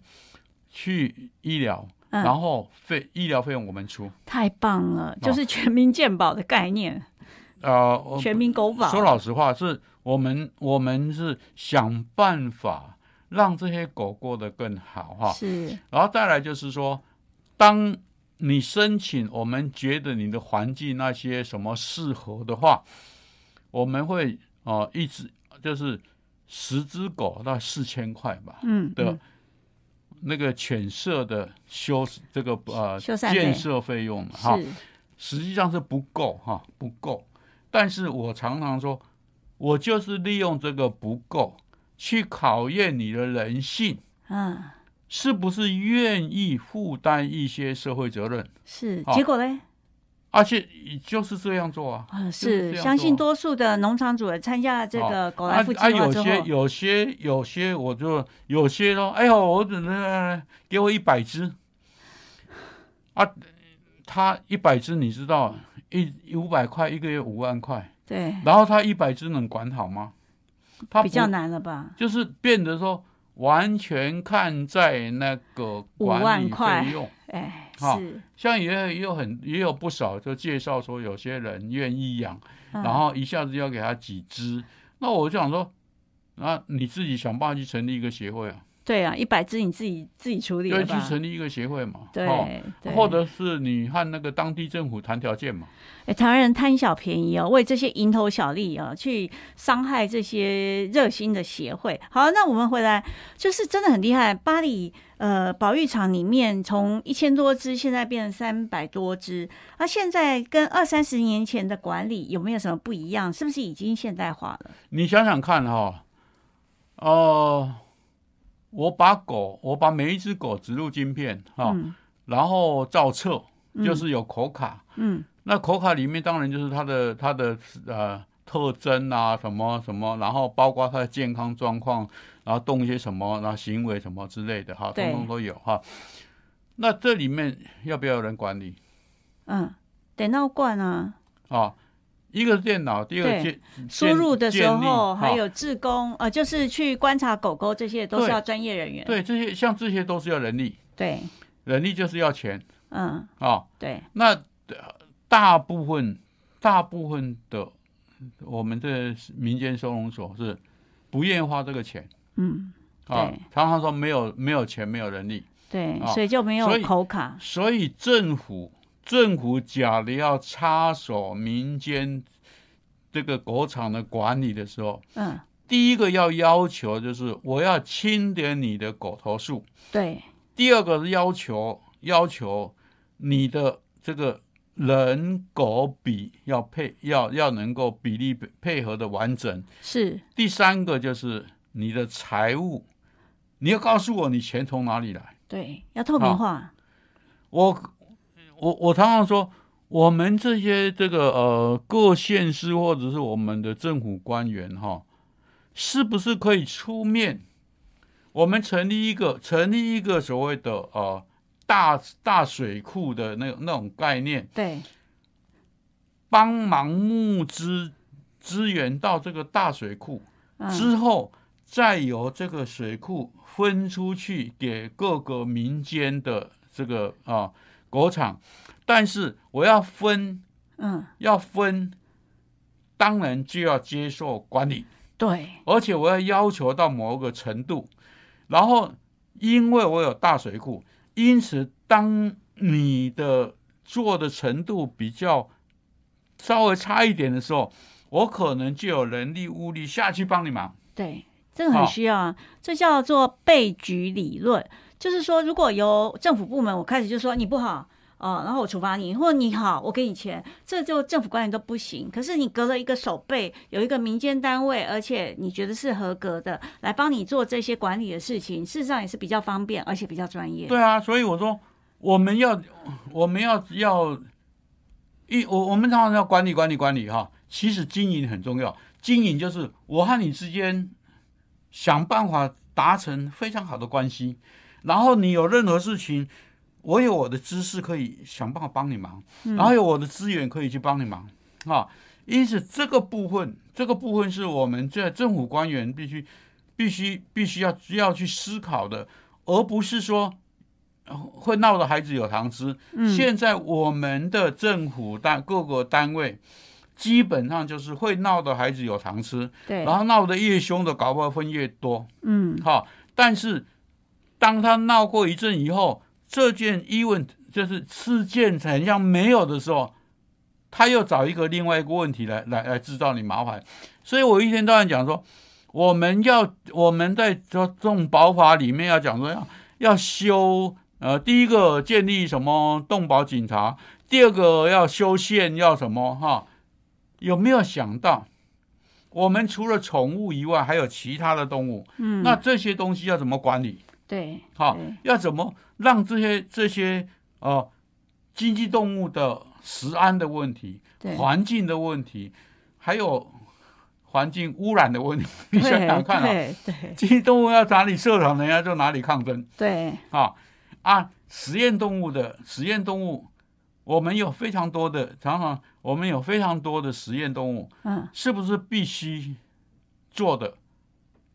Speaker 3: 去医疗，
Speaker 2: 嗯
Speaker 3: 然后费医疗费用我们出。
Speaker 2: 太棒了，就是全民健保的概念，
Speaker 3: 呃，
Speaker 2: 全民狗保。
Speaker 3: 说老实话，是我们我们是想办法让这些狗过得更好哈。
Speaker 2: 是
Speaker 3: 然后再来就是说，当你申请，我们觉得你的环境那些什么适合的话，我们会哦、呃一直就是十只狗到四千块吧
Speaker 2: 嗯
Speaker 3: 的
Speaker 2: 嗯
Speaker 3: 那个犬舍的修这个呃
Speaker 2: 修
Speaker 3: 建设费用哈。
Speaker 2: 是
Speaker 3: 实际上是不够哈，不够。但是我常常说，我就是利用这个不够，去考验你的人性，
Speaker 2: 嗯
Speaker 3: 是不是愿意负担一些社会责任，
Speaker 2: 是，
Speaker 3: 好
Speaker 2: 结果嘞？
Speaker 3: 而且就是这样做啊。
Speaker 2: 啊，
Speaker 3: 是
Speaker 2: 相信多数的农场主人参加了这个狗来
Speaker 3: 啊
Speaker 2: 福计
Speaker 3: 啊，有
Speaker 2: 划之后，
Speaker 3: 些有些有些，我就有些说，哎呦，我只能给我一百只啊，他一百只，你知道，一五百块一个月五万块。
Speaker 2: 对，
Speaker 3: 然后他一百只能管好吗？他
Speaker 2: 比较，难了吧？
Speaker 3: 就是变得说完全看在那个管理费用。
Speaker 2: 哎，
Speaker 3: 好
Speaker 2: 是，
Speaker 3: 像也有也有很也有不少就介绍说有些人愿意养，
Speaker 2: 嗯。
Speaker 3: 然后一下子要给他几只，那我就想说，那你自己想办法去成立一个协会啊，
Speaker 2: 对啊，一百只你自己自己处理
Speaker 3: 对，去？成立一个协会嘛，哦
Speaker 2: 对，对
Speaker 3: 或者是你和那个当地政府谈条件嘛，
Speaker 2: 哎，台湾人贪小便宜哦，为这些蝇头小利哦，去伤害这些热心的协会。好，那我们回来，就是真的很厉害。巴黎呃保育场里面从一千多只，现在变成三百多只，那现在跟二三十年前的管理有没有什么不一样？是不是已经现代化了？
Speaker 3: 你想想看哈、哦，我把狗，我把每一只狗植入晶片哈、
Speaker 2: 嗯。
Speaker 3: 然后照册，就是有口卡，
Speaker 2: 嗯。
Speaker 3: 那口卡里面当然就是它的它的呃特征啊，什么什么，然后包括它的健康状况，然后动一些什么，然后行为什么之类的哈，通通都有哈。那这里面要不要有人管理？
Speaker 2: 嗯，得闹惯啊，
Speaker 3: 啊？一个是电脑，第二个
Speaker 2: 输入的时候还有志工，呃，就是去观察狗狗这些都是要专业人员。
Speaker 3: 对这些像这些都是要人力，
Speaker 2: 对，
Speaker 3: 人力就是要钱。
Speaker 2: 嗯，
Speaker 3: 哦。
Speaker 2: 对，
Speaker 3: 那呃大部分大部分的我们的民间收容所是不愿意花这个钱。
Speaker 2: 嗯，
Speaker 3: 啊
Speaker 2: 对，
Speaker 3: 常常说没有没有钱没有人力，
Speaker 2: 对，
Speaker 3: 啊
Speaker 2: 所以就没有口卡。
Speaker 3: 所以政府政府假如要插手民间这个狗场的管理的时候，
Speaker 2: 嗯，
Speaker 3: 第一个要要求就是我要清点你的狗头数，
Speaker 2: 对，
Speaker 3: 第二个是要求要求你的这个人狗比要配要要能够比例配配合的完整，
Speaker 2: 是，
Speaker 3: 第三个就是你的财务，你要告诉我你钱从哪里来。
Speaker 2: 对，要透明化。
Speaker 3: 我我我常常说，我们这些这个呃各县市或者是我们的政府官员哈，是不是可以出面？我们成立一个成立一个所谓的呃大大水库的那那种概念，
Speaker 2: 对，
Speaker 3: 帮忙募资资源到这个大水库
Speaker 2: 嗯，
Speaker 3: 之后，再由这个水库分出去给各个民间的这个啊狗场，但是我要分
Speaker 2: 嗯，
Speaker 3: 要分，当然就要接受管理，
Speaker 2: 对，
Speaker 3: 而且我要要求到某个程度，然后因为我有大水库，因此当你的做的程度比较稍微差一点的时候，我可能就有人力物力下去帮你忙。
Speaker 2: 对，这个很需要啊，这叫做备局理论，就是说，如果由政府部门我开始就说你不好。哦，然后我处罚你，或者你好，我给你钱，这就政府官员都不行。可是你隔了一个手背，有一个民间单位，而且你觉得是合格的，来帮你做这些管理的事情，事实上也是比较方便，而且比较专业。
Speaker 3: 对啊，所以我说我们要我们要要一我我们常常要管理管理管理哈，其实经营很重要，经营就是我和你之间想办法达成非常好的关系，然后你有任何事情。我有我的知识可以想办法帮你忙，然后有我的资源可以去帮你忙啊。因此，这个部分，这个部分是我们在政府官员必须、必须、必须要要去思考的，而不是说呃会闹的孩子有糖吃。现在我们的政府单各个单位基本上就是会闹的孩子有糖吃，
Speaker 2: 对，
Speaker 3: 然后闹得越凶的，搞不好分越多。
Speaker 2: 嗯，
Speaker 3: 好，但是当他闹过一阵以后，这件 event 就是事件很像没有的时候，他又找一个另外一个问题来来来制造你麻烦。所以我一天到晚讲说，我们要我们在这种保法里面要讲说要要修呃，第一个建立什么动保警察，第二个要修宪要什么哈？有没有想到？我们除了宠物以外，还有其他的动物。
Speaker 2: 嗯，
Speaker 3: 那这些东西要怎么管理？
Speaker 2: 对，
Speaker 3: 好
Speaker 2: 对，
Speaker 3: 要怎么让这些这些呃经济动物的食安的问题、
Speaker 2: 对，
Speaker 3: 环境的问题，还有环境污染的问题，你
Speaker 2: 对
Speaker 3: 想想看啊，
Speaker 2: 对对。
Speaker 3: 经济动物要哪里设厂，人家就哪里抗争？
Speaker 2: 对，
Speaker 3: 啊啊！实验动物的实验动物，我们有非常多的，常常我们有非常多的实验动物，
Speaker 2: 嗯，
Speaker 3: 是不是必须做的？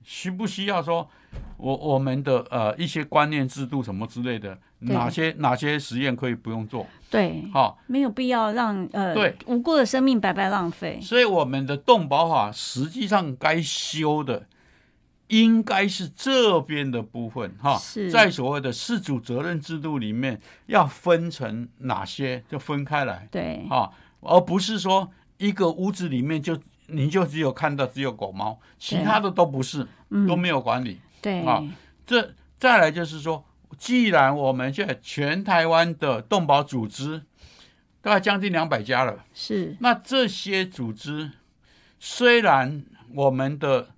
Speaker 3: 需不需要说，我我们的呃一些观念制度什么之类的，哪些哪些实验可以不用做？
Speaker 2: 对，
Speaker 3: 好、
Speaker 2: 没有必要让呃
Speaker 3: 对。
Speaker 2: 无辜的生命白白浪费。
Speaker 3: 所以我们的动保法实际上该修的，应该是这边的部分哈，
Speaker 2: 是。
Speaker 3: 在所谓的事主责任制度里面要分成哪些，就分开来
Speaker 2: 对，
Speaker 3: 啊，而不是说一个屋子里面就你就只有看到只有狗猫，其他的都不是，
Speaker 2: 嗯。
Speaker 3: 都没有管理。
Speaker 2: 对，
Speaker 3: 啊这再来就是说，既然我们现在全台湾的动保组织大概将近两百家了，
Speaker 2: 是，
Speaker 3: 那这些组织虽然我们的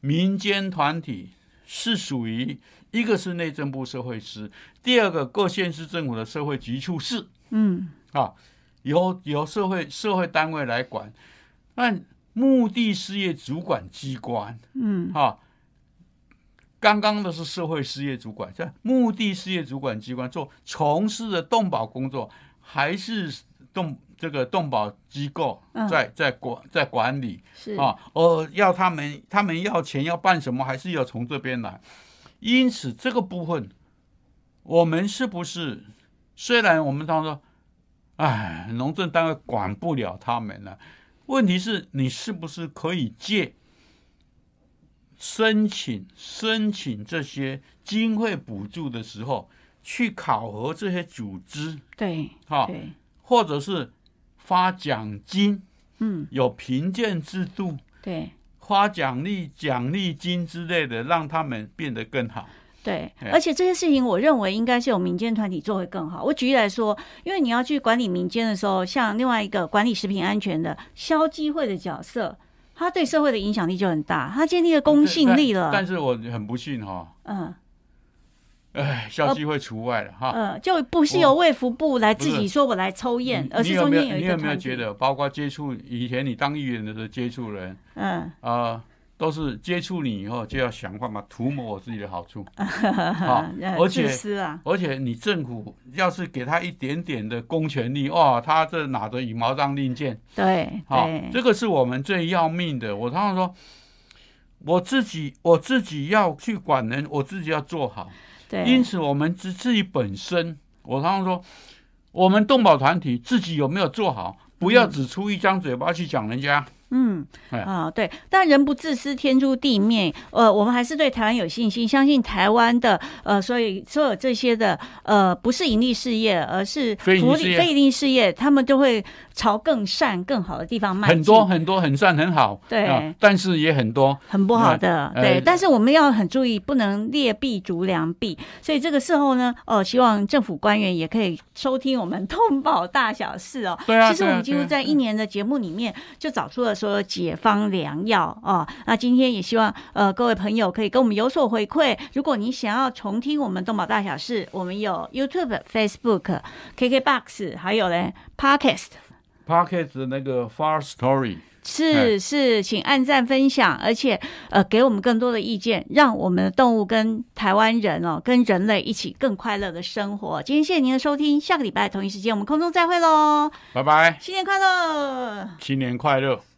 Speaker 3: 民间团体是属于一个是内政部社会司，第二个各县市政府的社会局处室。
Speaker 2: 嗯，
Speaker 3: 啊，由由社会社会单位来管，那目的事业主管机关
Speaker 2: 嗯，
Speaker 3: 啊。刚刚的是社会事业主管，在目的事业主管机关做从事的动保工作，还是动这个动保机构
Speaker 2: 嗯
Speaker 3: 在在管在管理
Speaker 2: 是，
Speaker 3: 啊？呃，要他们他们要钱要办什么，还是要从这边来。因此这个部分，我们是不是虽然我们常说，哎，农政单位管不了他们了，问题是你是不是可以借申请申请这些经费补助的时候，去考核这些组织，
Speaker 2: 对，
Speaker 3: 哈、
Speaker 2: 对，
Speaker 3: 或者是发奖金，
Speaker 2: 嗯，
Speaker 3: 有评鉴制度，
Speaker 2: 对，
Speaker 3: 发奖励、奖励金之类的，让他们变得更好。
Speaker 2: 对，
Speaker 3: 哎
Speaker 2: 而且这些事情，我认为应该是有民间团体做会更好。我举例来说，因为你要去管理民间的时候，像另外一个管理食品安全的消基会的角色，他对社会的影响力就很大，他建立了公信力了。
Speaker 3: 但但是我很不幸哈，
Speaker 2: 嗯
Speaker 3: 哎，消基会除外了哈。
Speaker 2: 呃，就不是由卫福部来自己说我来抽验，而是中间有一
Speaker 3: 你有没有。觉得，包括接触以前你当议员的时候接触人
Speaker 2: 嗯，
Speaker 3: 啊、都是接触你以后就要想办法涂抹我自己的好处，好
Speaker 2: 呃
Speaker 3: 而且而且你政府要是给他一点点的公权力，哇，他这拿着羽毛当令箭，
Speaker 2: 对
Speaker 3: 好、
Speaker 2: 对，
Speaker 3: 这个是我们最要命的。我常常说，我自己我自己要去管人，我自己要做好。
Speaker 2: 对，
Speaker 3: 因此，我们自自己本身，我常常说，我们动保团体自己有没有做好，不要只出一张嘴巴去讲人家。
Speaker 2: 嗯
Speaker 3: 哎
Speaker 2: 啊，对，但人不自私，天诛地灭。呃，我们还是对台湾有信心，相信台湾的呃，所以所有这些的呃，不是盈利事业，而是福利
Speaker 3: 非盈利事业
Speaker 2: 他们都会朝更善、更好的地方迈进。
Speaker 3: 很多很多很善很好，
Speaker 2: 对
Speaker 3: 啊但是也很多
Speaker 2: 很不好的，
Speaker 3: 呃
Speaker 2: 对，但是我们要很注意，不能劣币逐良币。所以这个时候呢，哦，希望政府官员也可以收听我们 通宝大小事哦。
Speaker 3: 对啊
Speaker 2: 其实我们几乎在一年的节目里面就找出了说解方良药哦。那今天也希望呃各位朋友可以跟我们有所回馈。如果你想要重听我们动保大小事，我们有 YouTube、Facebook、KKBox，还有呢 Podcast。
Speaker 3: 的那个 Far Story，
Speaker 2: 是是，请按赞分享，而且呃给我们更多的意见，让我们的动物跟台湾人哦，跟人类一起更快乐的生活。今天谢谢您的收听，下个礼拜同一时间我们空中再会喽，
Speaker 3: 拜拜，
Speaker 2: 新年快乐！
Speaker 3: 新年快乐。